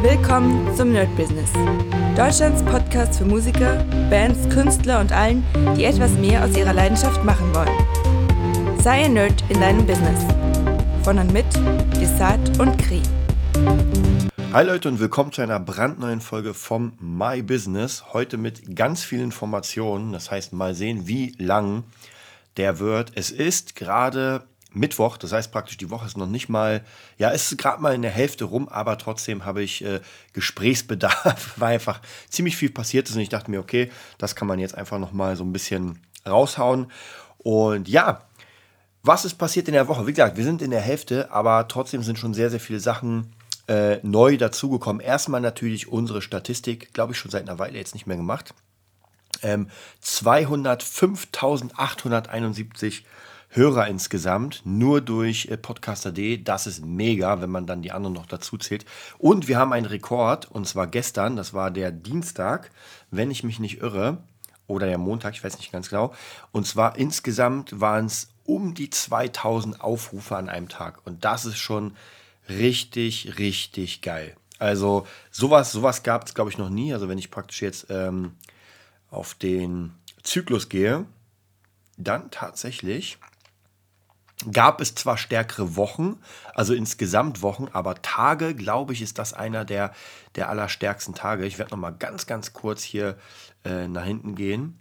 Willkommen zum Nerd Business. Deutschlands Podcast für Musiker, Bands, Künstler und allen, die etwas mehr aus ihrer Leidenschaft machen wollen. Sei ein Nerd in deinem Business. Von und mit Desart und Kri. Hi Leute und willkommen zu einer brandneuen Folge vom My Business. Heute mit ganz vielen Informationen. Das heißt, mal sehen, wie lang der wird. Es ist gerade Mittwoch, das heißt praktisch, die Woche ist noch nicht mal, ja, ist gerade mal in der Hälfte rum, aber trotzdem habe ich äh, Gesprächsbedarf, weil einfach ziemlich viel passiert ist und ich dachte mir, okay, das kann man jetzt einfach noch mal so ein bisschen raushauen. Und ja, was ist passiert in der Woche? Wie gesagt, wir sind in der Hälfte, aber trotzdem sind schon sehr, sehr viele Sachen äh, neu dazugekommen. Erstmal natürlich unsere Statistik, glaube ich, schon seit einer Weile jetzt nicht mehr gemacht. Ähm, 205.871 Hörer insgesamt, nur durch äh, Podcaster.de. Das ist mega, wenn man dann die anderen noch dazu zählt. Und wir haben einen Rekord, und zwar gestern, das war der Dienstag, wenn ich mich nicht irre, oder der Montag, ich weiß nicht ganz genau. Und zwar insgesamt waren es um die 2000 Aufrufe an einem Tag. Und das ist schon richtig, richtig geil. Also sowas, sowas gab es, glaube ich, noch nie. Also wenn ich praktisch jetzt ähm, auf den Zyklus gehe, dann tatsächlich gab es zwar stärkere Wochen, also insgesamt Wochen, aber Tage, glaube ich, ist das einer der, der allerstärksten Tage. Ich werde noch mal ganz, ganz kurz hier äh, nach hinten gehen.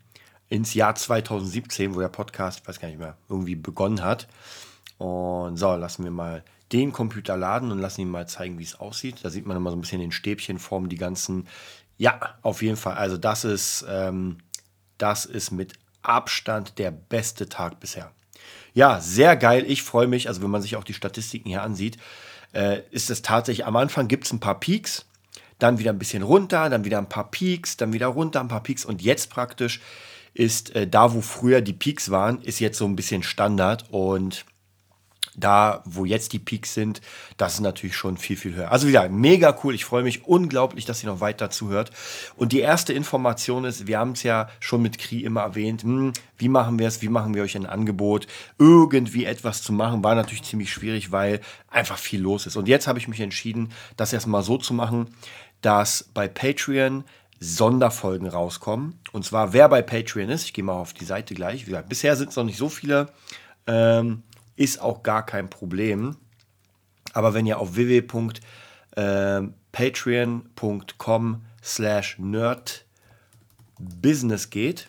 Ins Jahr 2017, wo der Podcast, weiß gar nicht mehr, irgendwie begonnen hat. Und so, lassen wir mal den Computer laden und lassen ihn mal zeigen, wie es aussieht. Da sieht man immer so ein bisschen in Stäbchenform die ganzen. Ja, auf jeden Fall. Also das ist, ähm, das ist mit Abstand der beste Tag bisher. Ja, sehr geil. Ich freue mich. Also, wenn man sich auch die Statistiken hier ansieht, äh, ist es tatsächlich, am Anfang gibt es ein paar Peaks, dann wieder ein bisschen runter, dann wieder ein paar Peaks, dann wieder runter, ein paar Peaks. Und jetzt praktisch ist äh, da, wo früher die Peaks waren, ist jetzt so ein bisschen Standard. Und da, wo jetzt die Peaks sind, das ist natürlich schon viel, viel höher. Also wieder mega cool. Ich freue mich unglaublich, dass ihr noch weiter zuhört. Und die erste Information ist, wir haben es ja schon mit Kri immer erwähnt, hm, wie machen wir es, wie machen wir euch ein Angebot, irgendwie etwas zu machen, war natürlich ziemlich schwierig, weil einfach viel los ist. Und jetzt habe ich mich entschieden, das erstmal so zu machen, dass bei Patreon Sonderfolgen rauskommen. Und zwar, wer bei Patreon ist, ich gehe mal auf die Seite gleich. Wie gesagt, bisher sind es noch nicht so viele. Ähm, ist auch gar kein Problem. Aber wenn ihr auf www.patreon.com slash nerdbusiness geht,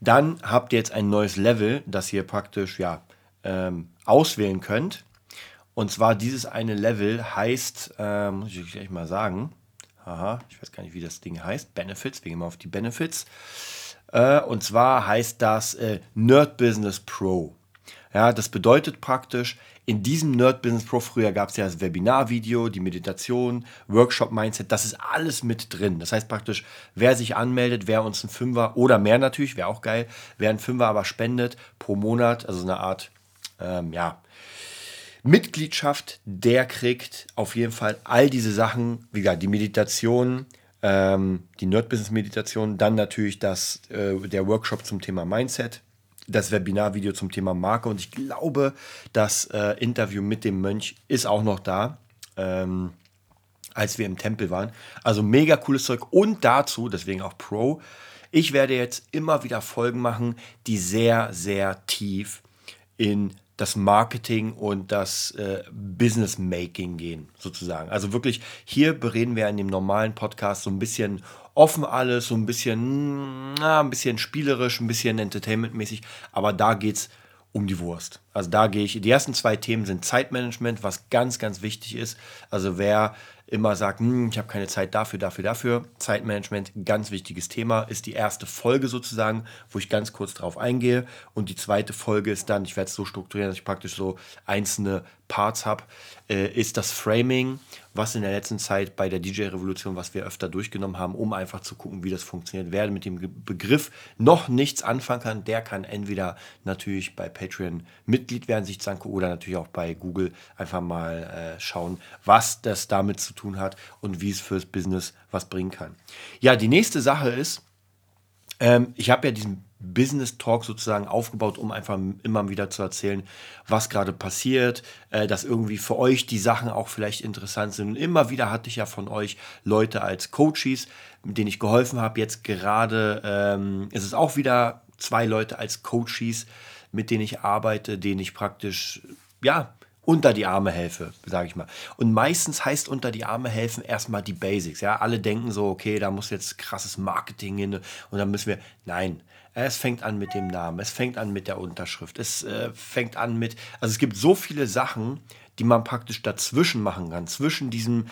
dann habt ihr jetzt ein neues Level, das ihr praktisch ja, ähm, auswählen könnt. Und zwar dieses eine Level heißt, äh, muss ich gleich mal sagen, Aha, ich weiß gar nicht, wie das Ding heißt, Benefits, wir gehen mal auf die Benefits. Äh, und zwar heißt das äh, Nerd Business Pro. Ja, das bedeutet praktisch, in diesem Nerd Business Pro, früher gab es ja das Webinarvideo, die Meditation, Workshop Mindset, das ist alles mit drin. Das heißt praktisch, wer sich anmeldet, wer uns ein Fünfer oder mehr natürlich, wäre auch geil, wer ein Fünfer aber spendet pro Monat, also eine Art, ähm, ja, Mitgliedschaft, der kriegt auf jeden Fall all diese Sachen, wie gesagt, die Meditation, ähm, die Nerd Business Meditation, dann natürlich das, äh, der Workshop zum Thema Mindset, das Webinarvideo zum Thema Marke und ich glaube, das äh, Interview mit dem Mönch ist auch noch da. Ähm, als wir im Tempel waren. Also mega cooles Zeug und dazu, deswegen auch Pro, ich werde jetzt immer wieder Folgen machen, die sehr, sehr tief in das Marketing und das äh, Business Making gehen, sozusagen. Also wirklich, hier bereden wir in dem normalen Podcast so ein bisschen offen alles, so ein bisschen, na, ein bisschen spielerisch, ein bisschen entertainmentmäßig, aber da geht es um die Wurst. Also da gehe ich, die ersten zwei Themen sind Zeitmanagement, was ganz, ganz wichtig ist. Also wer immer sagt, hm, ich habe keine Zeit dafür, dafür, dafür. Zeitmanagement, ganz wichtiges Thema, ist die erste Folge sozusagen, wo ich ganz kurz drauf eingehe. Und die zweite Folge ist dann, ich werde es so strukturieren, dass ich praktisch so einzelne Parts habe, äh, ist das Framing, was in der letzten Zeit bei der DJ-Revolution, was wir öfter durchgenommen haben, um einfach zu gucken, wie das funktioniert. Wer mit dem Begriff noch nichts anfangen kann, der kann entweder natürlich bei Patreon Mitglied werden, sich angucken, oder natürlich auch bei Google einfach mal äh, schauen, was das damit zu tun hat und wie es fürs Business was bringen kann. Ja, die nächste Sache ist, ähm, ich habe ja diesen Business Talk sozusagen aufgebaut, um einfach immer wieder zu erzählen, was gerade passiert, äh, dass irgendwie für euch die Sachen auch vielleicht interessant sind. Und immer wieder hatte ich ja von euch Leute als Coaches, denen ich geholfen habe. Jetzt gerade ähm, ist es auch wieder zwei Leute als Coaches, mit denen ich arbeite, denen ich praktisch, ja, unter die Arme helfe, sage ich mal. Und meistens heißt unter die Arme helfen erstmal die Basics. Ja, alle denken so, okay, da muss jetzt krasses Marketing hin und dann müssen wir. Nein, es fängt an mit dem Namen, es fängt an mit der Unterschrift, es äh, fängt an mit. Also es gibt so viele Sachen, die man praktisch dazwischen machen kann, zwischen diesem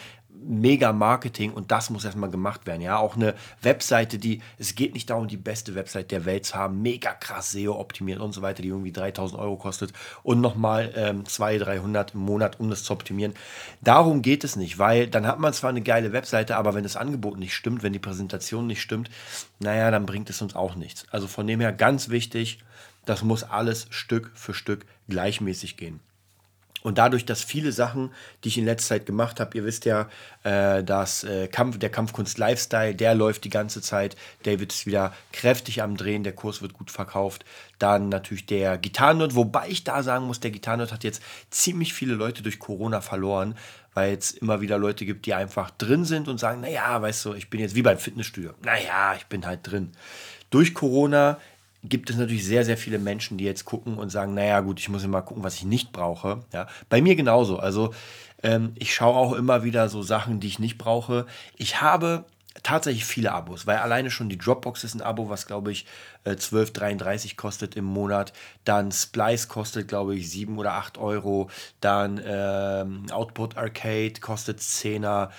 mega Marketing und das muss erstmal gemacht werden. Ja, auch eine Webseite, die, es geht nicht darum, die beste Webseite der Welt zu haben, mega krass SEO optimiert und so weiter, die irgendwie 3000 Euro kostet und nochmal ähm, 200, 300 im Monat, um das zu optimieren. Darum geht es nicht, weil dann hat man zwar eine geile Webseite, aber wenn das Angebot nicht stimmt, wenn die Präsentation nicht stimmt, naja, dann bringt es uns auch nichts. Also von dem her ganz wichtig, das muss alles Stück für Stück gleichmäßig gehen. Und dadurch, dass viele Sachen, die ich in letzter Zeit gemacht habe, ihr wisst ja, äh, dass äh, Kampf, der Kampfkunst Lifestyle, der läuft die ganze Zeit. David ist wieder kräftig am Drehen, der Kurs wird gut verkauft. Dann natürlich der Gitarrenort, wobei ich da sagen muss, der Gitarrenort hat jetzt ziemlich viele Leute durch Corona verloren, weil es immer wieder Leute gibt, die einfach drin sind und sagen, naja, weißt du, ich bin jetzt wie beim Fitnessstudio. Naja, ich bin halt drin. Durch Corona gibt es natürlich sehr, sehr viele Menschen, die jetzt gucken und sagen, naja gut, ich muss immer gucken, was ich nicht brauche. Ja, bei mir genauso. Also ähm, ich schaue auch immer wieder so Sachen, die ich nicht brauche. Ich habe tatsächlich viele Abos, weil alleine schon die Dropbox ist ein Abo, was glaube ich äh, 12,33 kostet im Monat. Dann Splice kostet glaube ich 7 oder 8 Euro. Dann ähm, Output Arcade kostet 10er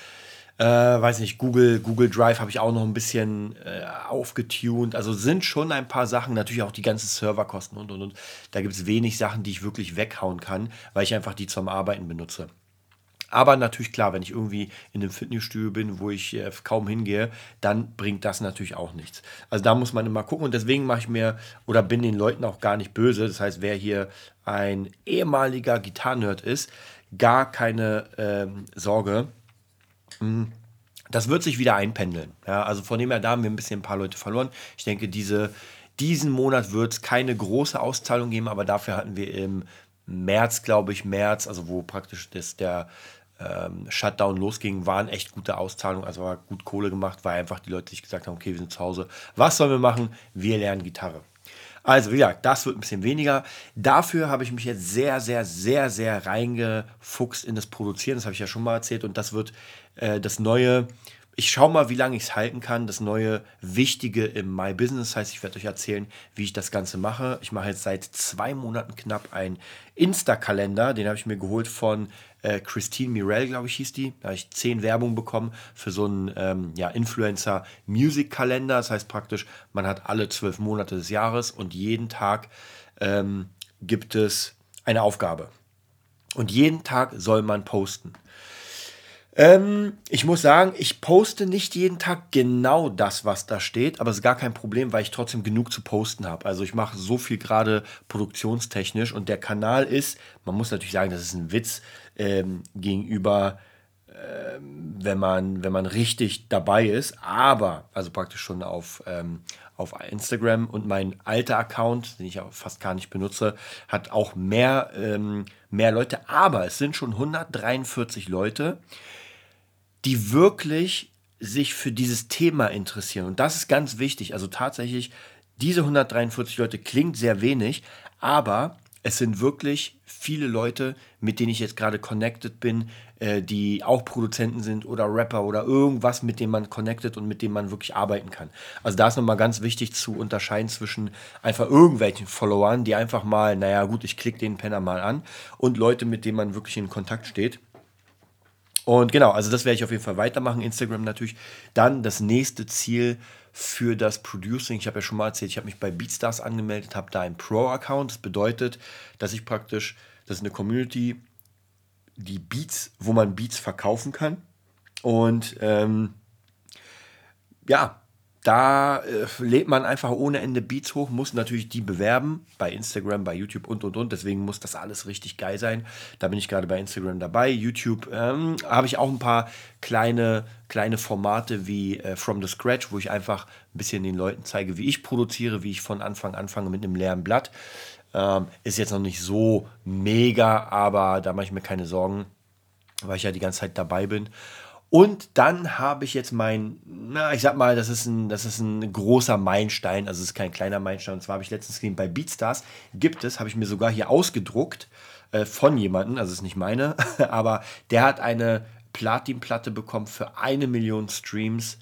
äh, weiß nicht, Google, Google Drive habe ich auch noch ein bisschen äh, aufgetunt. Also sind schon ein paar Sachen, natürlich auch die ganzen Serverkosten und und und. Da gibt es wenig Sachen, die ich wirklich weghauen kann, weil ich einfach die zum Arbeiten benutze. Aber natürlich klar, wenn ich irgendwie in einem Fitnessstudio bin, wo ich äh, kaum hingehe, dann bringt das natürlich auch nichts. Also da muss man immer gucken und deswegen mache ich mir oder bin den Leuten auch gar nicht böse. Das heißt, wer hier ein ehemaliger Gitarrenhirt ist, gar keine ähm, Sorge. Hm, das wird sich wieder einpendeln. Ja, also von dem her, da haben wir ein bisschen ein paar Leute verloren. Ich denke, diese, diesen Monat wird es keine große Auszahlung geben, aber dafür hatten wir im März, glaube ich, März, also wo praktisch das, der ähm, Shutdown losging, waren echt gute Auszahlungen, also war gut Kohle gemacht, weil einfach die Leute sich gesagt haben, okay, wir sind zu Hause, was sollen wir machen? Wir lernen Gitarre. Also, wie gesagt, das wird ein bisschen weniger. Dafür habe ich mich jetzt sehr, sehr, sehr, sehr reingefuchst in das Produzieren. Das habe ich ja schon mal erzählt. Und das wird äh, das neue, ich schaue mal, wie lange ich es halten kann, das neue Wichtige im My Business. Das heißt, ich werde euch erzählen, wie ich das Ganze mache. Ich mache jetzt seit zwei Monaten knapp einen Insta-Kalender. Den habe ich mir geholt von äh, Christine Mirel, glaube ich, hieß die. Da habe ich zehn Werbung bekommen für so einen ähm, ja, Influencer-Music-Kalender. Das heißt praktisch, man hat alle zwölf Monate des Jahres und jeden Tag ähm, gibt es eine Aufgabe. Und jeden Tag soll man posten. Ähm, ich muss sagen, ich poste nicht jeden Tag genau das, was da steht, aber es ist gar kein Problem, weil ich trotzdem genug zu posten habe. Also ich mache so viel gerade produktionstechnisch und der Kanal ist, man muss natürlich sagen, das ist ein Witz ähm, gegenüber, ähm, wenn, man, wenn man richtig dabei ist, aber, also praktisch schon auf, ähm, auf Instagram und mein alter Account, den ich auch fast gar nicht benutze, hat auch mehr, ähm, mehr Leute, aber es sind schon 143 Leute die wirklich sich für dieses Thema interessieren. Und das ist ganz wichtig. Also tatsächlich, diese 143 Leute klingt sehr wenig, aber es sind wirklich viele Leute, mit denen ich jetzt gerade connected bin, äh, die auch Produzenten sind oder Rapper oder irgendwas, mit dem man connected und mit dem man wirklich arbeiten kann. Also da ist nochmal ganz wichtig zu unterscheiden zwischen einfach irgendwelchen Followern, die einfach mal, naja gut, ich klicke den Penner mal an und Leute, mit denen man wirklich in Kontakt steht. Und genau, also das werde ich auf jeden Fall weitermachen. Instagram natürlich. Dann das nächste Ziel für das Producing. Ich habe ja schon mal erzählt, ich habe mich bei Beatstars angemeldet, habe da einen Pro-Account. Das bedeutet, dass ich praktisch, das ist eine Community, die Beats, wo man Beats verkaufen kann. Und ähm, ja, da äh, lädt man einfach ohne Ende Beats hoch, muss natürlich die bewerben bei Instagram, bei YouTube und und und. Deswegen muss das alles richtig geil sein. Da bin ich gerade bei Instagram dabei. YouTube ähm, habe ich auch ein paar kleine, kleine Formate wie äh, From the Scratch, wo ich einfach ein bisschen den Leuten zeige, wie ich produziere, wie ich von Anfang anfange mit einem leeren Blatt. Ähm, ist jetzt noch nicht so mega, aber da mache ich mir keine Sorgen, weil ich ja die ganze Zeit dabei bin. Und dann habe ich jetzt mein, na, ich sag mal, das ist ein, das ist ein großer Meilenstein, also es ist kein kleiner Meilenstein. Und zwar habe ich letztens gesehen, bei Beatstars gibt es, habe ich mir sogar hier ausgedruckt äh, von jemandem, also es ist nicht meine, aber der hat eine Platinplatte bekommen für eine Million Streams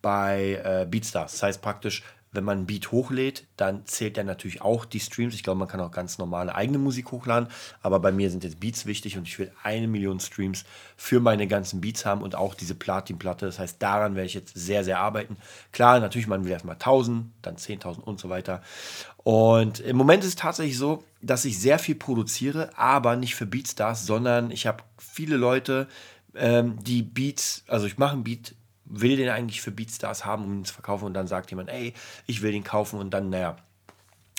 bei äh, Beatstars. Das heißt praktisch, wenn man ein Beat hochlädt, dann zählt er natürlich auch die Streams. Ich glaube, man kann auch ganz normale eigene Musik hochladen, aber bei mir sind jetzt Beats wichtig und ich will eine Million Streams für meine ganzen Beats haben und auch diese Platin-Platte. Das heißt, daran werde ich jetzt sehr, sehr arbeiten. Klar, natürlich, man will erstmal 1000, dann 10.000 und so weiter. Und im Moment ist es tatsächlich so, dass ich sehr viel produziere, aber nicht für Beatstars, sondern ich habe viele Leute, ähm, die Beats, also ich mache ein Beat will den eigentlich für Beatstars haben, um ihn zu verkaufen und dann sagt jemand, ey, ich will den kaufen und dann, naja,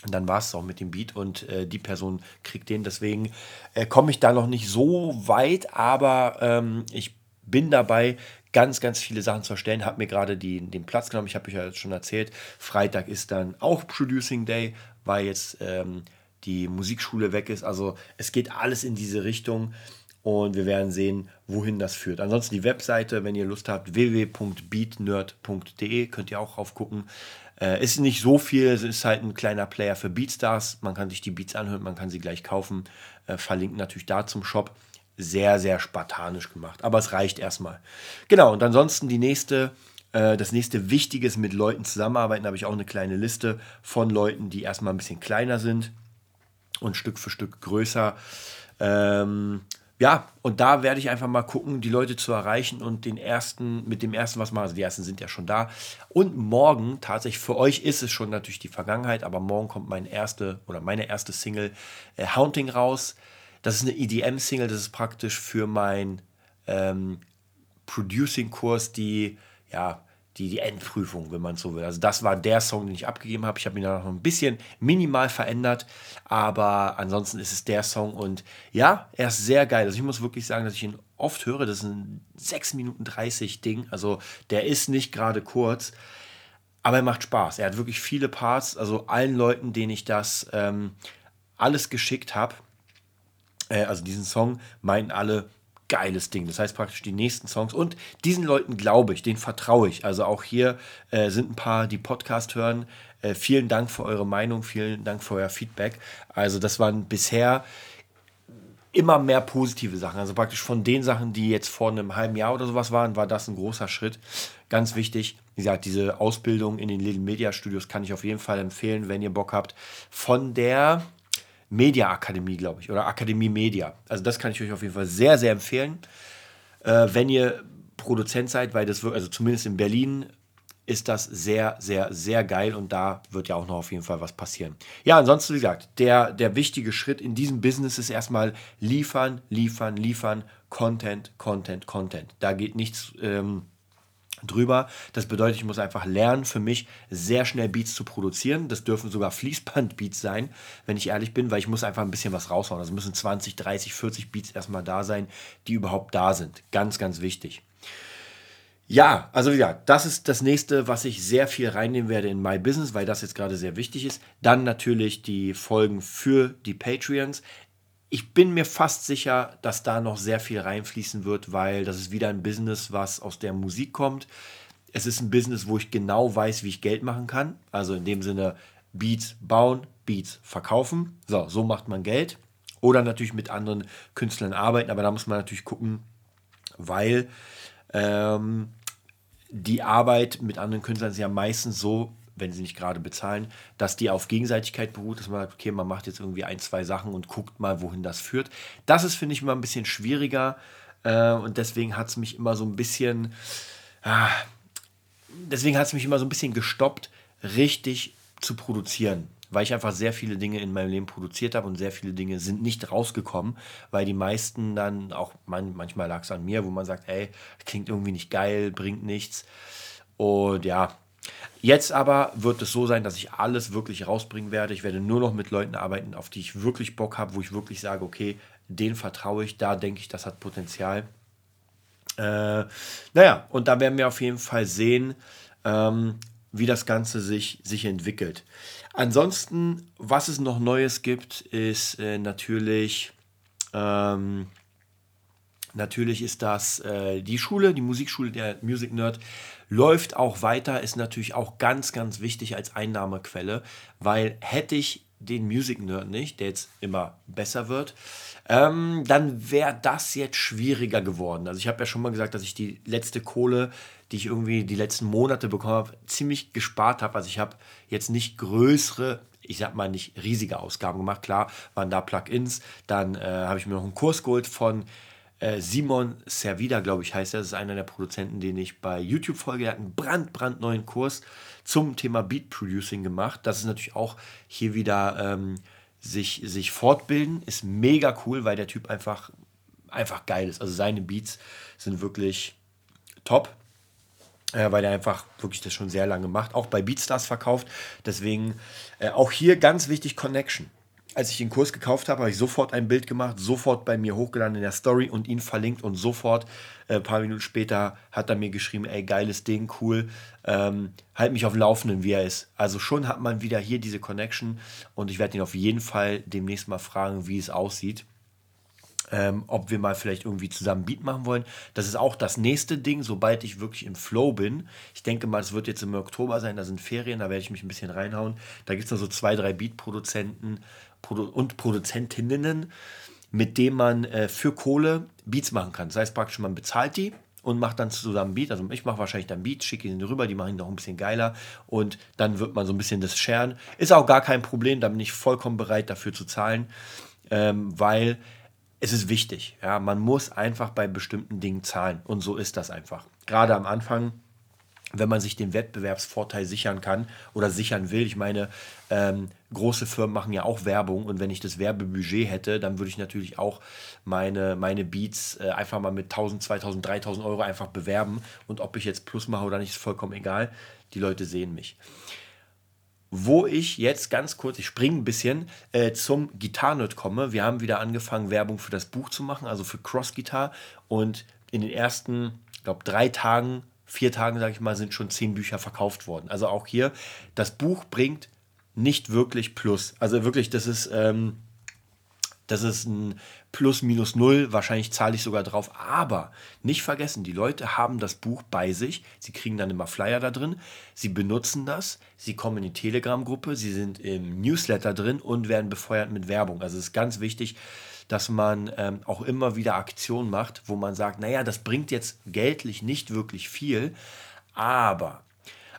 und dann war es auch mit dem Beat und äh, die Person kriegt den. Deswegen äh, komme ich da noch nicht so weit, aber ähm, ich bin dabei, ganz, ganz viele Sachen zu erstellen. Habe mir gerade den Platz genommen. Ich habe euch ja schon erzählt, Freitag ist dann auch Producing Day, weil jetzt ähm, die Musikschule weg ist. Also es geht alles in diese Richtung und wir werden sehen, wohin das führt. Ansonsten die Webseite, wenn ihr Lust habt, www.beatnerd.de, könnt ihr auch drauf gucken. Äh, ist nicht so viel, es ist halt ein kleiner Player für Beatstars. Man kann sich die Beats anhören, man kann sie gleich kaufen. Äh, verlinken natürlich da zum Shop. Sehr, sehr spartanisch gemacht, aber es reicht erstmal. Genau, und ansonsten die nächste äh, das nächste Wichtige ist mit Leuten zusammenarbeiten. Da habe ich auch eine kleine Liste von Leuten, die erstmal ein bisschen kleiner sind und Stück für Stück größer. Ähm, ja, und da werde ich einfach mal gucken, die Leute zu erreichen und den ersten, mit dem ersten was machen. Also die ersten sind ja schon da. Und morgen, tatsächlich, für euch ist es schon natürlich die Vergangenheit, aber morgen kommt mein erste oder meine erste Single äh, Haunting raus. Das ist eine EDM-Single, das ist praktisch für meinen ähm, Producing-Kurs die, ja, die, die Endprüfung, wenn man so will. Also das war der Song, den ich abgegeben habe. Ich habe ihn dann noch ein bisschen minimal verändert, aber ansonsten ist es der Song und ja, er ist sehr geil. Also ich muss wirklich sagen, dass ich ihn oft höre. Das ist ein 6 Minuten 30 Ding. Also der ist nicht gerade kurz, aber er macht Spaß. Er hat wirklich viele Parts. Also allen Leuten, denen ich das ähm, alles geschickt habe, äh, also diesen Song, meinen alle, geiles Ding. Das heißt praktisch die nächsten Songs. Und diesen Leuten glaube ich, denen vertraue ich. Also auch hier äh, sind ein paar, die Podcast hören. Äh, vielen Dank für eure Meinung, vielen Dank für euer Feedback. Also das waren bisher immer mehr positive Sachen. Also praktisch von den Sachen, die jetzt vor einem halben Jahr oder sowas waren, war das ein großer Schritt. Ganz wichtig. Wie gesagt, diese Ausbildung in den Little Media Studios kann ich auf jeden Fall empfehlen, wenn ihr Bock habt. Von der Media Akademie, glaube ich, oder Akademie Media. Also das kann ich euch auf jeden Fall sehr, sehr empfehlen, äh, wenn ihr Produzent seid, weil das wird, also zumindest in Berlin ist das sehr, sehr, sehr geil und da wird ja auch noch auf jeden Fall was passieren. Ja, ansonsten, wie gesagt, der, der wichtige Schritt in diesem Business ist erstmal liefern, liefern, liefern, Content, Content, Content. Da geht nichts ähm, drüber. Das bedeutet, ich muss einfach lernen, für mich sehr schnell Beats zu produzieren. Das dürfen sogar Fließband-Beats sein, wenn ich ehrlich bin, weil ich muss einfach ein bisschen was raushauen. Also müssen 20, 30, 40 Beats erstmal da sein, die überhaupt da sind. Ganz, ganz wichtig. Ja, also ja, das ist das nächste, was ich sehr viel reinnehmen werde in My Business, weil das jetzt gerade sehr wichtig ist. Dann natürlich die Folgen für die Patreons ich bin mir fast sicher, dass da noch sehr viel reinfließen wird, weil das ist wieder ein Business, was aus der Musik kommt. Es ist ein Business, wo ich genau weiß, wie ich Geld machen kann. Also in dem Sinne Beats bauen, Beats verkaufen. So, so macht man Geld. Oder natürlich mit anderen Künstlern arbeiten, aber da muss man natürlich gucken, weil ähm, die Arbeit mit anderen Künstlern ist ja meistens so, wenn sie nicht gerade bezahlen, dass die auf Gegenseitigkeit beruht, dass man sagt, okay, man macht jetzt irgendwie ein, zwei Sachen und guckt mal, wohin das führt. Das ist, finde ich, immer ein bisschen schwieriger äh, und deswegen hat es mich immer so ein bisschen, ah, deswegen hat es mich immer so ein bisschen gestoppt, richtig zu produzieren weil ich einfach sehr viele Dinge in meinem Leben produziert habe und sehr viele Dinge sind nicht rausgekommen, weil die meisten dann auch, man, manchmal lag es an mir, wo man sagt, ey, klingt irgendwie nicht geil, bringt nichts. Und ja, Jetzt aber wird es so sein, dass ich alles wirklich rausbringen werde. Ich werde nur noch mit Leuten arbeiten, auf die ich wirklich Bock habe, wo ich wirklich sage, okay, denen vertraue ich, da denke ich, das hat Potenzial. Äh, naja, und da werden wir auf jeden Fall sehen, ähm, wie das Ganze sich, sich entwickelt. Ansonsten, was es noch Neues gibt, ist äh, natürlich, ähm, natürlich ist das äh, die Schule, die Musikschule der Music Nerd läuft auch weiter, ist natürlich auch ganz, ganz wichtig als Einnahmequelle, weil hätte ich den Music Nerd nicht, der jetzt immer besser wird, ähm, dann wäre das jetzt schwieriger geworden. Also ich habe ja schon mal gesagt, dass ich die letzte Kohle, die ich irgendwie die letzten Monate bekommen habe, ziemlich gespart habe. Also ich habe jetzt nicht größere, ich sag mal nicht riesige Ausgaben gemacht. Klar waren da Plugins. Dann äh, habe ich mir noch einen Kurs geholt von äh, Simon Servida, glaube ich, heißt er. Das ist einer der Produzenten, den ich bei YouTube folge. Er hat einen brand, brandneuen Kurs zum Thema Beat Producing gemacht. Das ist natürlich auch hier wieder ähm, sich, sich fortbilden. Ist mega cool, weil der Typ einfach, einfach geil ist. Also seine Beats sind wirklich top. Äh, weil er einfach wirklich das schon sehr lange macht, auch bei Beatstars verkauft. Deswegen äh, auch hier ganz wichtig Connection. Als ich den Kurs gekauft habe, habe ich sofort ein Bild gemacht, sofort bei mir hochgeladen in der Story und ihn verlinkt und sofort äh, ein paar Minuten später hat er mir geschrieben, ey, geiles Ding, cool, ähm, halt mich auf Laufenden, wie er ist. Also schon hat man wieder hier diese Connection und ich werde ihn auf jeden Fall demnächst mal fragen, wie es aussieht. Ähm, ob wir mal vielleicht irgendwie zusammen Beat machen wollen. Das ist auch das nächste Ding, sobald ich wirklich im Flow bin. Ich denke mal, es wird jetzt im Oktober sein, da sind Ferien, da werde ich mich ein bisschen reinhauen. Da gibt es noch so zwei, drei Beat-Produzenten und Produzentinnen, mit denen man äh, für Kohle Beats machen kann. Das heißt praktisch, man bezahlt die und macht dann zusammen Beat. Also ich mache wahrscheinlich dann Beat, schicke ihn rüber, die machen ihn noch ein bisschen geiler und dann wird man so ein bisschen das sharen. Ist auch gar kein Problem, da bin ich vollkommen bereit dafür zu zahlen, ähm, weil es ist wichtig. Ja, man muss einfach bei bestimmten Dingen zahlen und so ist das einfach. Gerade am Anfang wenn man sich den Wettbewerbsvorteil sichern kann oder sichern will. Ich meine, ähm, große Firmen machen ja auch Werbung und wenn ich das Werbebudget hätte, dann würde ich natürlich auch meine, meine Beats äh, einfach mal mit 1000, 2000, 3000 Euro einfach bewerben und ob ich jetzt Plus mache oder nicht, ist vollkommen egal. Die Leute sehen mich. Wo ich jetzt ganz kurz, ich springe ein bisschen, äh, zum Gitarrenerd komme. Wir haben wieder angefangen, Werbung für das Buch zu machen, also für Cross Guitar. Und in den ersten, ich glaube, drei Tagen vier Tagen, sage ich mal, sind schon zehn Bücher verkauft worden. Also auch hier, das Buch bringt nicht wirklich Plus. Also wirklich, das ist, ähm, das ist ein Plus minus null. Wahrscheinlich zahle ich sogar drauf. Aber nicht vergessen, die Leute haben das Buch bei sich. Sie kriegen dann immer Flyer da drin. Sie benutzen das. Sie kommen in die Telegram-Gruppe. Sie sind im Newsletter drin und werden befeuert mit Werbung. Also es ist ganz wichtig, dass man ähm, auch immer wieder Aktionen macht, wo man sagt, naja, das bringt jetzt geldlich nicht wirklich viel, aber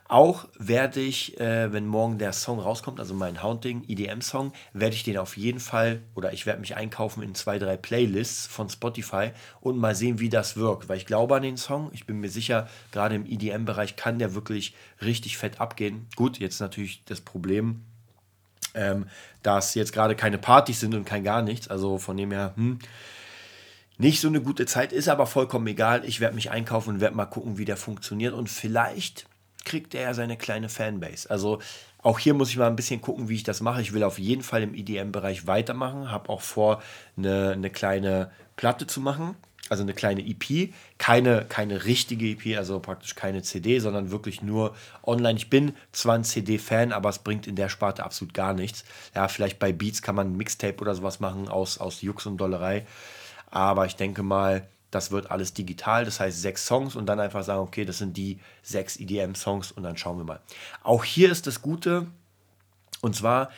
auch werde ich, äh, wenn morgen der Song rauskommt, also mein Haunting EDM-Song, werde ich den auf jeden Fall oder ich werde mich einkaufen in zwei, drei Playlists von Spotify und mal sehen, wie das wirkt. Weil ich glaube an den Song. Ich bin mir sicher, gerade im EDM-Bereich kann der wirklich richtig fett abgehen. Gut, jetzt natürlich das Problem, ähm, dass jetzt gerade keine Partys sind und kein gar nichts. Also von dem her, hm, nicht so eine gute Zeit, ist aber vollkommen egal. Ich werde mich einkaufen und werde mal gucken, wie der funktioniert. Und vielleicht kriegt er seine kleine Fanbase. Also auch hier muss ich mal ein bisschen gucken, wie ich das mache. Ich will auf jeden Fall im EDM-Bereich weitermachen. Habe auch vor, eine, eine kleine Platte zu machen also eine kleine EP, keine, keine richtige EP, also praktisch keine CD, sondern wirklich nur online. Ich bin zwar ein CD-Fan, aber es bringt in der Sparte absolut gar nichts. Ja, vielleicht bei Beats kann man ein Mixtape oder sowas machen aus, aus Jux und Dollerei, aber ich denke mal, das wird alles digital, das heißt sechs Songs und dann einfach sagen, okay, das sind die sechs EDM-Songs und dann schauen wir mal. Auch hier ist das Gute, und zwar,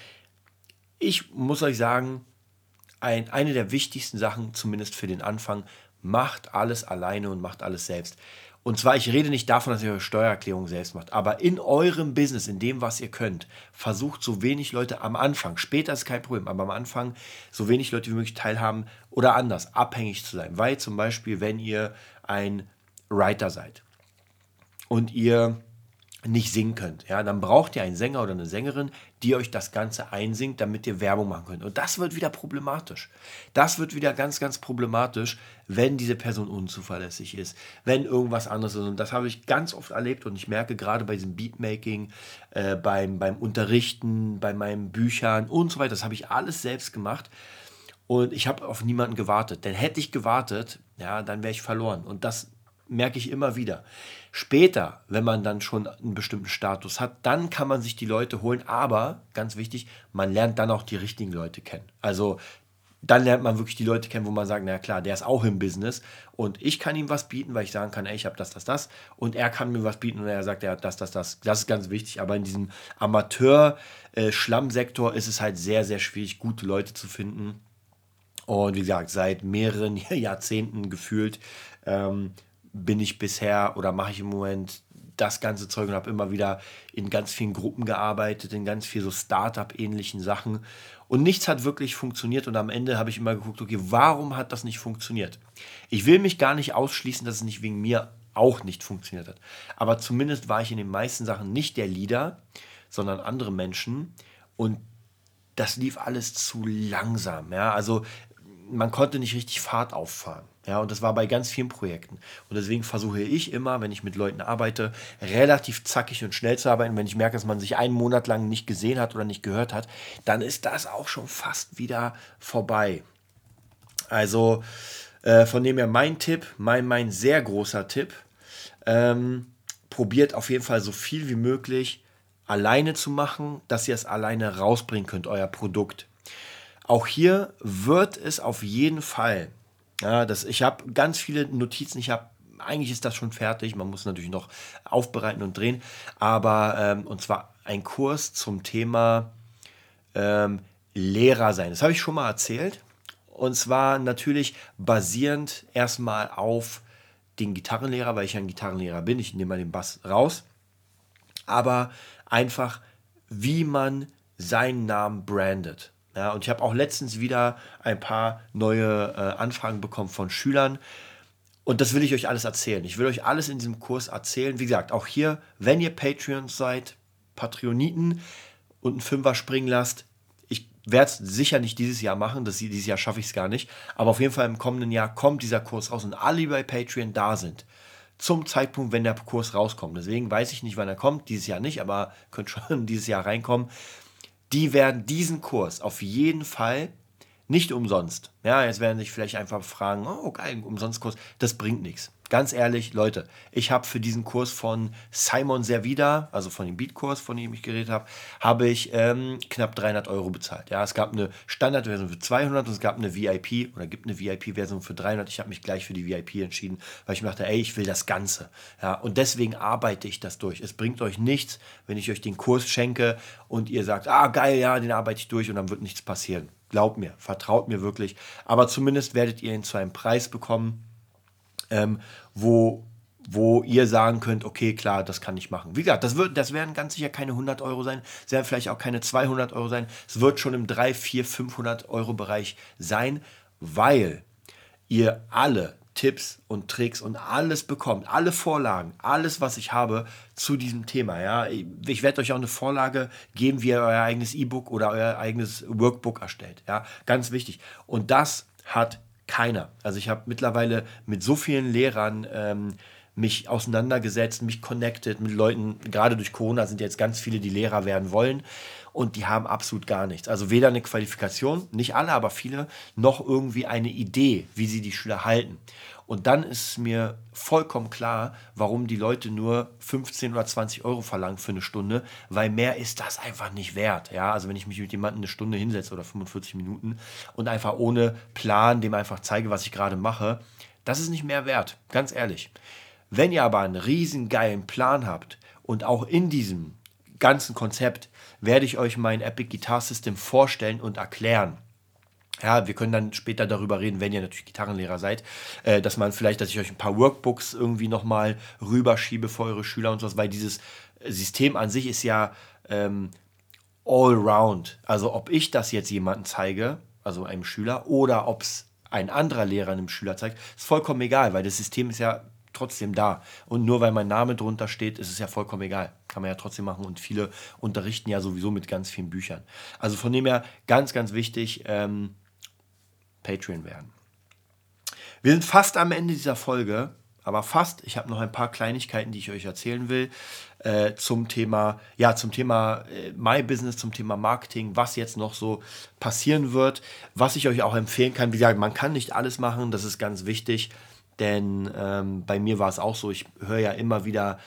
ich muss euch sagen, ein, eine der wichtigsten Sachen, zumindest für den Anfang, macht alles alleine und macht alles selbst. Und zwar, ich rede nicht davon, dass ihr eure Steuererklärung selbst macht, aber in eurem Business, in dem, was ihr könnt, versucht so wenig Leute am Anfang, später ist kein Problem, aber am Anfang so wenig Leute wie möglich teilhaben oder anders, abhängig zu sein. Weil zum Beispiel, wenn ihr ein Writer seid und ihr nicht singen könnt. Ja, dann braucht ihr einen Sänger oder eine Sängerin, die euch das Ganze einsingt, damit ihr Werbung machen könnt. Und das wird wieder problematisch. Das wird wieder ganz, ganz problematisch, wenn diese Person unzuverlässig ist, wenn irgendwas anderes ist. Und das habe ich ganz oft erlebt und ich merke gerade bei diesem Beatmaking, äh, beim, beim Unterrichten, bei meinen Büchern und so weiter, das habe ich alles selbst gemacht. Und ich habe auf niemanden gewartet. Denn hätte ich gewartet, ja, dann wäre ich verloren. Und das merke ich immer wieder. Später, wenn man dann schon einen bestimmten Status hat, dann kann man sich die Leute holen, aber ganz wichtig, man lernt dann auch die richtigen Leute kennen. Also dann lernt man wirklich die Leute kennen, wo man sagt, na klar, der ist auch im Business und ich kann ihm was bieten, weil ich sagen kann, ey, ich habe das, das, das und er kann mir was bieten und er sagt, er hat das, das, das. Das ist ganz wichtig, aber in diesem Amateur-Schlammsektor ist es halt sehr, sehr schwierig, gute Leute zu finden. Und wie gesagt, seit mehreren Jahrzehnten gefühlt ähm, bin ich bisher oder mache ich im Moment das ganze Zeug und habe immer wieder in ganz vielen Gruppen gearbeitet, in ganz viel so Startup-ähnlichen Sachen. Und nichts hat wirklich funktioniert. Und am Ende habe ich immer geguckt, okay, warum hat das nicht funktioniert? Ich will mich gar nicht ausschließen, dass es nicht wegen mir auch nicht funktioniert hat. Aber zumindest war ich in den meisten Sachen nicht der Leader, sondern andere Menschen. Und das lief alles zu langsam. Ja? Also man konnte nicht richtig Fahrt auffahren. Ja, und das war bei ganz vielen Projekten. Und deswegen versuche ich immer, wenn ich mit Leuten arbeite, relativ zackig und schnell zu arbeiten. Wenn ich merke, dass man sich einen Monat lang nicht gesehen hat oder nicht gehört hat, dann ist das auch schon fast wieder vorbei. Also äh, von dem her mein Tipp, mein, mein sehr großer Tipp, ähm, probiert auf jeden Fall so viel wie möglich alleine zu machen, dass ihr es alleine rausbringen könnt, euer Produkt. Auch hier wird es auf jeden Fall ja, das, ich habe ganz viele Notizen. Ich habe eigentlich ist das schon fertig. Man muss natürlich noch aufbereiten und drehen. Aber ähm, und zwar ein Kurs zum Thema ähm, Lehrer sein. Das habe ich schon mal erzählt. Und zwar natürlich basierend erstmal auf den Gitarrenlehrer, weil ich ein Gitarrenlehrer bin. Ich nehme mal den Bass raus. Aber einfach, wie man seinen Namen brandet. Ja, und ich habe auch letztens wieder ein paar neue äh, Anfragen bekommen von Schülern. Und das will ich euch alles erzählen. Ich will euch alles in diesem Kurs erzählen. Wie gesagt, auch hier, wenn ihr Patreons seid, Patreoniten und einen Fünfer springen lasst, ich werde es sicher nicht dieses Jahr machen. Das, dieses Jahr schaffe ich es gar nicht. Aber auf jeden Fall im kommenden Jahr kommt dieser Kurs raus und alle, die bei Patreon da sind, zum Zeitpunkt, wenn der Kurs rauskommt. Deswegen weiß ich nicht, wann er kommt. Dieses Jahr nicht, aber könnte schon dieses Jahr reinkommen die werden diesen Kurs auf jeden Fall nicht umsonst. Ja, jetzt werden sich vielleicht einfach fragen, oh geil, Umsonstkurs, das bringt nichts. Ganz ehrlich, Leute, ich habe für diesen Kurs von Simon Servida, also von dem Beatkurs, von dem ich geredet habe, habe ich ähm, knapp 300 Euro bezahlt. Ja, es gab eine Standardversion für 200 und es gab eine VIP oder gibt eine VIP-Version für 300. Ich habe mich gleich für die VIP entschieden, weil ich mir dachte, ey, ich will das Ganze. Ja, und deswegen arbeite ich das durch. Es bringt euch nichts, wenn ich euch den Kurs schenke und ihr sagt, ah geil, ja, den arbeite ich durch und dann wird nichts passieren. Glaubt mir, vertraut mir wirklich. Aber zumindest werdet ihr ihn zu einem Preis bekommen, ähm, wo, wo ihr sagen könnt, okay, klar, das kann ich machen. Wie gesagt, das, wird, das werden ganz sicher keine 100 Euro sein, es werden vielleicht auch keine 200 Euro sein. Es wird schon im 3, 4, 500 Euro Bereich sein, weil ihr alle Tipps und Tricks und alles bekommt, alle Vorlagen, alles, was ich habe zu diesem Thema. Ja, ich werde euch auch eine Vorlage geben, wie ihr euer eigenes E-Book oder euer eigenes Workbook erstellt. Ja, ganz wichtig. Und das hat keiner. Also ich habe mittlerweile mit so vielen Lehrern ähm, mich auseinandergesetzt, mich connected mit Leuten. Gerade durch Corona sind jetzt ganz viele, die Lehrer werden wollen und die haben absolut gar nichts. Also weder eine Qualifikation, nicht alle, aber viele, noch irgendwie eine Idee, wie sie die Schüler halten. Und dann ist mir vollkommen klar, warum die Leute nur 15 oder 20 Euro verlangen für eine Stunde, weil mehr ist das einfach nicht wert. Ja, also wenn ich mich mit jemandem eine Stunde hinsetze oder 45 Minuten und einfach ohne Plan dem einfach zeige, was ich gerade mache, das ist nicht mehr wert, ganz ehrlich. Wenn ihr aber einen riesen geilen Plan habt und auch in diesem ganzen Konzept werde ich euch mein Epic Guitar System vorstellen und erklären. Ja, wir können dann später darüber reden, wenn ihr natürlich Gitarrenlehrer seid, äh, dass man vielleicht, dass ich euch ein paar Workbooks irgendwie nochmal rüberschiebe für eure Schüler und sowas, weil dieses System an sich ist ja ähm, all round. Also ob ich das jetzt jemandem zeige, also einem Schüler, oder ob es ein anderer Lehrer einem Schüler zeigt, ist vollkommen egal, weil das System ist ja trotzdem da. Und nur weil mein Name drunter steht, ist es ja vollkommen egal. Kann man ja trotzdem machen und viele unterrichten ja sowieso mit ganz vielen Büchern. Also von dem her ganz, ganz wichtig, ähm, Patreon werden. Wir sind fast am Ende dieser Folge aber fast. Ich habe noch ein paar Kleinigkeiten, die ich euch erzählen will äh, zum Thema, ja, zum Thema äh, My Business, zum Thema Marketing, was jetzt noch so passieren wird, was ich euch auch empfehlen kann. Wie gesagt, man kann nicht alles machen, das ist ganz wichtig, denn ähm, bei mir war es auch so. Ich höre ja immer wieder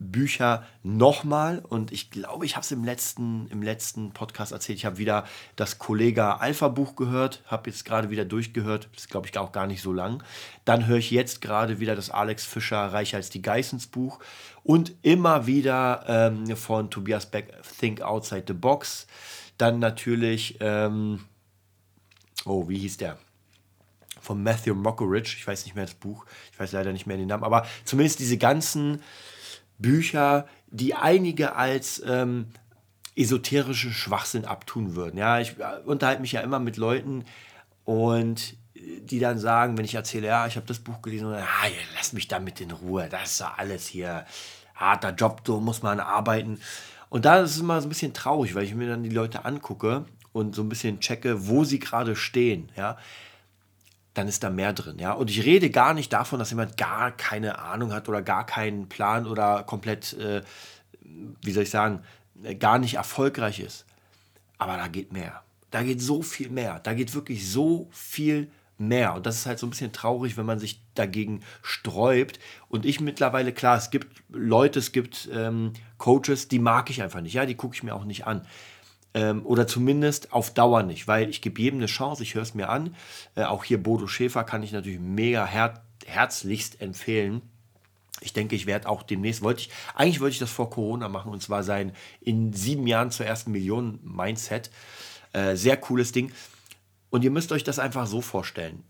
Bücher nochmal und ich glaube, ich habe es im letzten, im letzten Podcast erzählt. Ich habe wieder das Kollega Alpha Buch gehört, habe jetzt gerade wieder durchgehört, das ist glaube ich auch gar nicht so lang. Dann höre ich jetzt gerade wieder das Alex Fischer Reicher als die Geissens Buch und immer wieder ähm, von Tobias Beck Think Outside the Box. Dann natürlich, ähm, oh, wie hieß der? Von Matthew Mockeridge, ich weiß nicht mehr das Buch, ich weiß leider nicht mehr den Namen, aber zumindest diese ganzen Bücher, die einige als ähm, esoterische Schwachsinn abtun würden. Ja, ich äh, unterhalte mich ja immer mit Leuten und die dann sagen, wenn ich erzähle, ja, ich habe das Buch gelesen, und, ah, lass mich damit in Ruhe, das ist ja alles hier harter Job, so muss man arbeiten. Und da ist es immer so ein bisschen traurig, weil ich mir dann die Leute angucke und so ein bisschen checke, wo sie gerade stehen. Ja, dann ist da mehr drin. Ja? Und ich rede gar nicht davon, dass jemand gar keine Ahnung hat oder gar keinen Plan oder komplett, äh, wie soll ich sagen, gar nicht erfolgreich ist. Aber da geht mehr. Da geht so viel mehr. Da geht wirklich so viel mehr. Und das ist halt so ein bisschen traurig, wenn man sich dagegen sträubt. Und ich mittlerweile, klar, es gibt Leute, es gibt ähm, Coaches, die mag ich einfach nicht. Ja, die gucke ich mir auch nicht an. Ähm, oder zumindest auf Dauer nicht, weil ich gebe jedem eine Chance, ich höre es mir an. Äh, auch hier Bodo Schäfer kann ich natürlich mega her herzlichst empfehlen. Ich denke, ich werde auch demnächst, wollte ich, eigentlich wollte ich das vor Corona machen und zwar sein in sieben Jahren zur ersten Million Mindset. Äh, sehr cooles Ding. Und ihr müsst euch das einfach so vorstellen.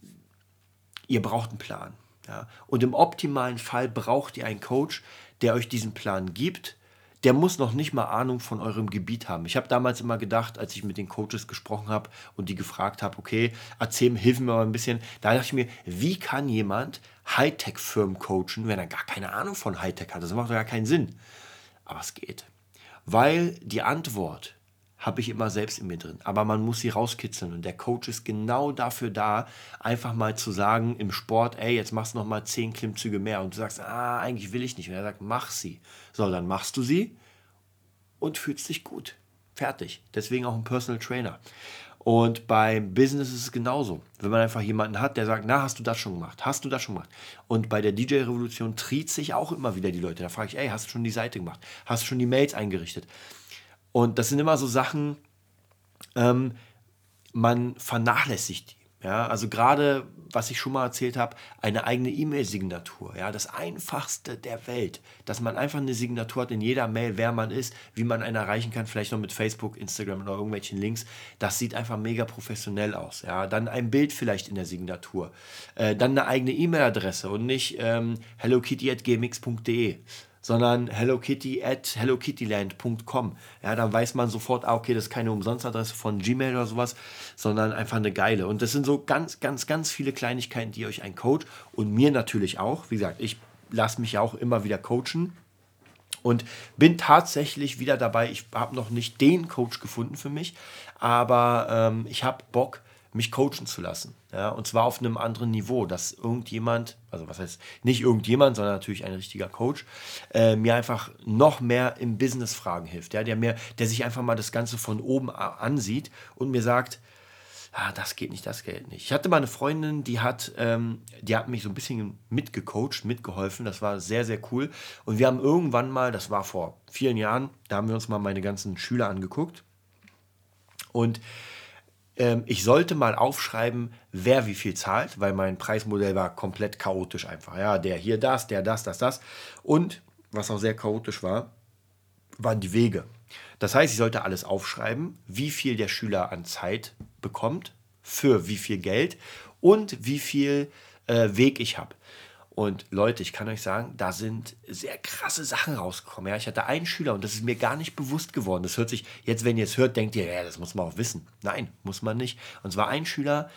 Ihr braucht einen Plan. Ja? Und im optimalen Fall braucht ihr einen Coach, der euch diesen Plan gibt, der muss noch nicht mal Ahnung von eurem Gebiet haben. Ich habe damals immer gedacht, als ich mit den Coaches gesprochen habe und die gefragt habe, okay, erzähl mir, hilf mir mal ein bisschen, da dachte ich mir, wie kann jemand Hightech-Firmen coachen, wenn er gar keine Ahnung von Hightech hat? Das macht doch gar keinen Sinn. Aber es geht. Weil die Antwort habe ich immer selbst in mir drin. Aber man muss sie rauskitzeln. Und der Coach ist genau dafür da, einfach mal zu sagen im Sport, ey, jetzt machst du noch mal zehn Klimmzüge mehr. Und du sagst, ah, eigentlich will ich nicht. Und er sagt, mach sie. So, dann machst du sie und fühlst dich gut. Fertig. Deswegen auch ein Personal Trainer. Und beim Business ist es genauso. Wenn man einfach jemanden hat, der sagt, na, hast du das schon gemacht? Hast du das schon gemacht? Und bei der DJ-Revolution triet sich auch immer wieder die Leute. Da frage ich, ey, hast du schon die Seite gemacht? Hast du schon die Mails eingerichtet? Und das sind immer so Sachen, ähm, man vernachlässigt die. Ja, also gerade, was ich schon mal erzählt habe, eine eigene E-Mail-Signatur. Ja, das einfachste der Welt, dass man einfach eine Signatur hat in jeder Mail, wer man ist, wie man einen erreichen kann, vielleicht noch mit Facebook, Instagram oder irgendwelchen Links. Das sieht einfach mega professionell aus. Ja, dann ein Bild vielleicht in der Signatur, äh, dann eine eigene E-Mail-Adresse und nicht ähm, hellokitty@gmx.de sondern hellokitty at hellokittyland.com. Ja, dann weiß man sofort, ah, okay, das ist keine Umsonstadresse von Gmail oder sowas, sondern einfach eine geile. Und das sind so ganz, ganz, ganz viele Kleinigkeiten, die euch ein Coach und mir natürlich auch, wie gesagt, ich lasse mich ja auch immer wieder coachen. Und bin tatsächlich wieder dabei. Ich habe noch nicht den Coach gefunden für mich, aber ähm, ich habe Bock, mich coachen zu lassen. Ja, und zwar auf einem anderen Niveau, dass irgendjemand, also was heißt nicht irgendjemand, sondern natürlich ein richtiger Coach, äh, mir einfach noch mehr im Business-Fragen hilft. Ja, der, mir, der sich einfach mal das Ganze von oben ansieht und mir sagt, ah, das geht nicht, das geht nicht. Ich hatte mal eine Freundin, die hat, ähm, die hat mich so ein bisschen mitgecoacht, mitgeholfen. Das war sehr, sehr cool. Und wir haben irgendwann mal, das war vor vielen Jahren, da haben wir uns mal meine ganzen Schüler angeguckt. Und ähm, ich sollte mal aufschreiben, wer wie viel zahlt, weil mein Preismodell war komplett chaotisch einfach. Ja, der hier das, der das, das, das. Und was auch sehr chaotisch war, waren die Wege. Das heißt, ich sollte alles aufschreiben, wie viel der Schüler an Zeit bekommt, für wie viel Geld und wie viel äh, Weg ich habe. Und Leute, ich kann euch sagen, da sind sehr krasse Sachen rausgekommen. Ja, ich hatte einen Schüler und das ist mir gar nicht bewusst geworden. Das hört sich, jetzt, wenn ihr es hört, denkt ihr, ja, das muss man auch wissen. Nein, muss man nicht. Und zwar ein Schüler,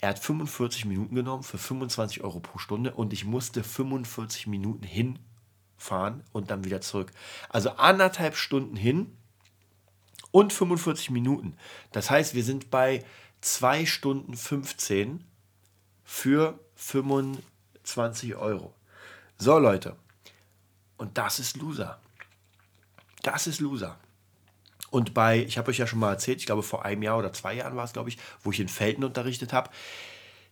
Er hat 45 Minuten genommen für 25 Euro pro Stunde und ich musste 45 Minuten hinfahren und dann wieder zurück. Also anderthalb Stunden hin und 45 Minuten. Das heißt, wir sind bei 2 Stunden 15 für 25 Euro. So Leute, und das ist Loser. Das ist Loser. Und bei, ich habe euch ja schon mal erzählt, ich glaube vor einem Jahr oder zwei Jahren war es, glaube ich, wo ich in Felten unterrichtet habe,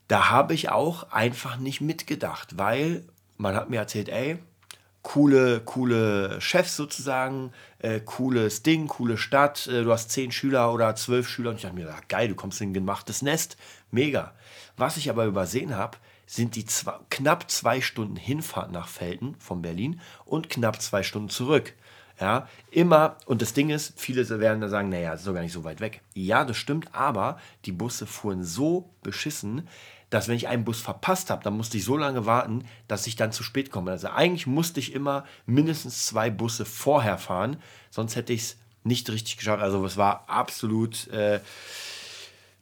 da habe ich auch einfach nicht mitgedacht, weil man hat mir erzählt, ey, coole, coole Chefs sozusagen, äh, cooles Ding, coole Stadt, äh, du hast zehn Schüler oder zwölf Schüler und ich dachte mir, ja, geil, du kommst in ein gemachtes Nest, mega. Was ich aber übersehen habe, sind die zwei, knapp zwei Stunden Hinfahrt nach Felten von Berlin und knapp zwei Stunden zurück. Ja, immer, und das Ding ist, viele werden da sagen, naja, das ist doch gar nicht so weit weg. Ja, das stimmt, aber die Busse fuhren so beschissen, dass wenn ich einen Bus verpasst habe, dann musste ich so lange warten, dass ich dann zu spät komme. Also eigentlich musste ich immer mindestens zwei Busse vorher fahren, sonst hätte ich es nicht richtig geschafft. Also es war absolut äh,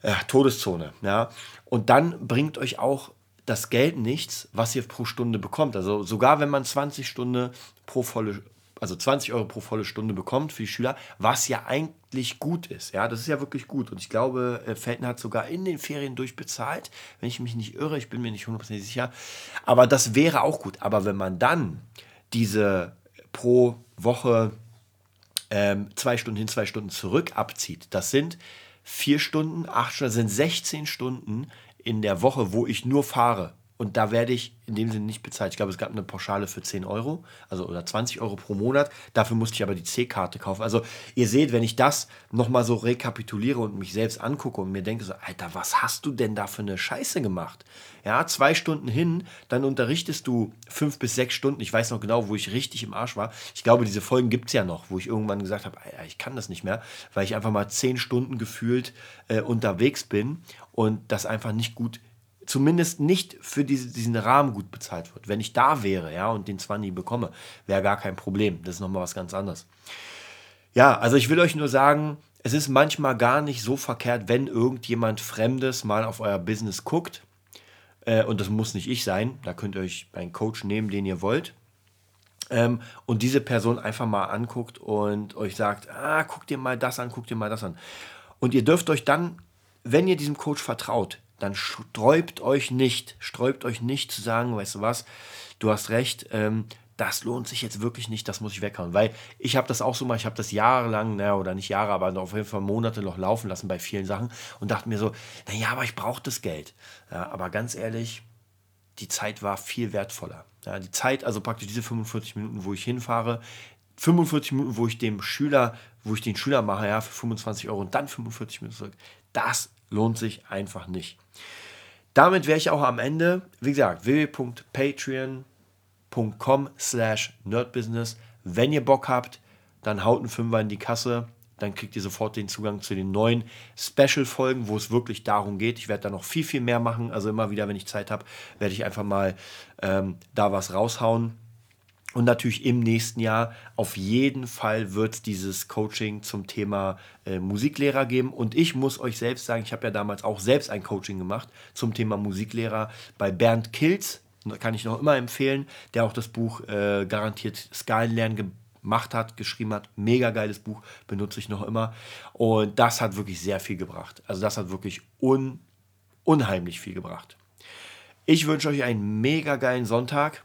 äh, Todeszone. Ja? Und dann bringt euch auch das Geld nichts, was ihr pro Stunde bekommt. Also sogar wenn man 20 Stunden pro volle also 20 Euro pro volle Stunde bekommt für die Schüler, was ja eigentlich gut ist. Ja, das ist ja wirklich gut. Und ich glaube, äh, Felten hat sogar in den Ferien durchbezahlt, wenn ich mich nicht irre, ich bin mir nicht hundertprozentig sicher. Aber das wäre auch gut. Aber wenn man dann diese pro Woche ähm, zwei Stunden hin, zwei Stunden zurück abzieht, das sind vier Stunden, acht Stunden, das sind 16 Stunden in der Woche, wo ich nur fahre. Und da werde ich in dem Sinne nicht bezahlt. Ich glaube, es gab eine Pauschale für 10 Euro, also oder 20 Euro pro Monat. Dafür musste ich aber die C-Karte kaufen. Also ihr seht, wenn ich das nochmal so rekapituliere und mich selbst angucke und mir denke so, Alter, was hast du denn da für eine Scheiße gemacht? Ja, zwei Stunden hin, dann unterrichtest du fünf bis sechs Stunden. Ich weiß noch genau, wo ich richtig im Arsch war. Ich glaube, diese Folgen gibt es ja noch, wo ich irgendwann gesagt habe, ich kann das nicht mehr, weil ich einfach mal zehn Stunden gefühlt äh, unterwegs bin und das einfach nicht gut zumindest nicht für diese, diesen Rahmen gut bezahlt wird. Wenn ich da wäre, ja, und den zwar nie bekomme, wäre gar kein Problem. Das ist nochmal was ganz anderes. Ja, also ich will euch nur sagen, es ist manchmal gar nicht so verkehrt, wenn irgendjemand Fremdes mal auf euer Business guckt. Äh, und das muss nicht ich sein. Da könnt ihr euch einen Coach nehmen, den ihr wollt. Ähm, und diese Person einfach mal anguckt und euch sagt, ah, guck dir mal das an, guck dir mal das an. Und ihr dürft euch dann, wenn ihr diesem Coach vertraut, dann sträubt euch nicht, sträubt euch nicht zu sagen, weißt du was, du hast recht, ähm, das lohnt sich jetzt wirklich nicht, das muss ich weghauen. Weil ich habe das auch so mal, ich habe das jahrelang, naja, oder nicht Jahre, aber auf jeden Fall Monate noch laufen lassen bei vielen Sachen und dachte mir so, naja, aber ich brauche das Geld. Ja, aber ganz ehrlich, die Zeit war viel wertvoller. Ja, die Zeit, also praktisch diese 45 Minuten, wo ich hinfahre, 45 Minuten, wo ich dem Schüler, wo ich den Schüler mache, ja, für 25 Euro und dann 45 Minuten zurück, das lohnt sich einfach nicht. Damit wäre ich auch am Ende. Wie gesagt, www.patreon.com slash nerdbusiness. Wenn ihr Bock habt, dann haut einen Fünfer in die Kasse. Dann kriegt ihr sofort den Zugang zu den neuen Special-Folgen, wo es wirklich darum geht. Ich werde da noch viel, viel mehr machen. Also immer wieder, wenn ich Zeit habe, werde ich einfach mal ähm, da was raushauen. Und natürlich im nächsten Jahr auf jeden Fall wird dieses Coaching zum Thema äh, Musiklehrer geben. Und ich muss euch selbst sagen, ich habe ja damals auch selbst ein Coaching gemacht zum Thema Musiklehrer bei Bernd Kilz. Kann ich noch immer empfehlen, der auch das Buch äh, garantiert Skalenlernen gemacht hat, geschrieben hat. Mega geiles Buch, benutze ich noch immer. Und das hat wirklich sehr viel gebracht. Also das hat wirklich un unheimlich viel gebracht. Ich wünsche euch einen mega geilen Sonntag.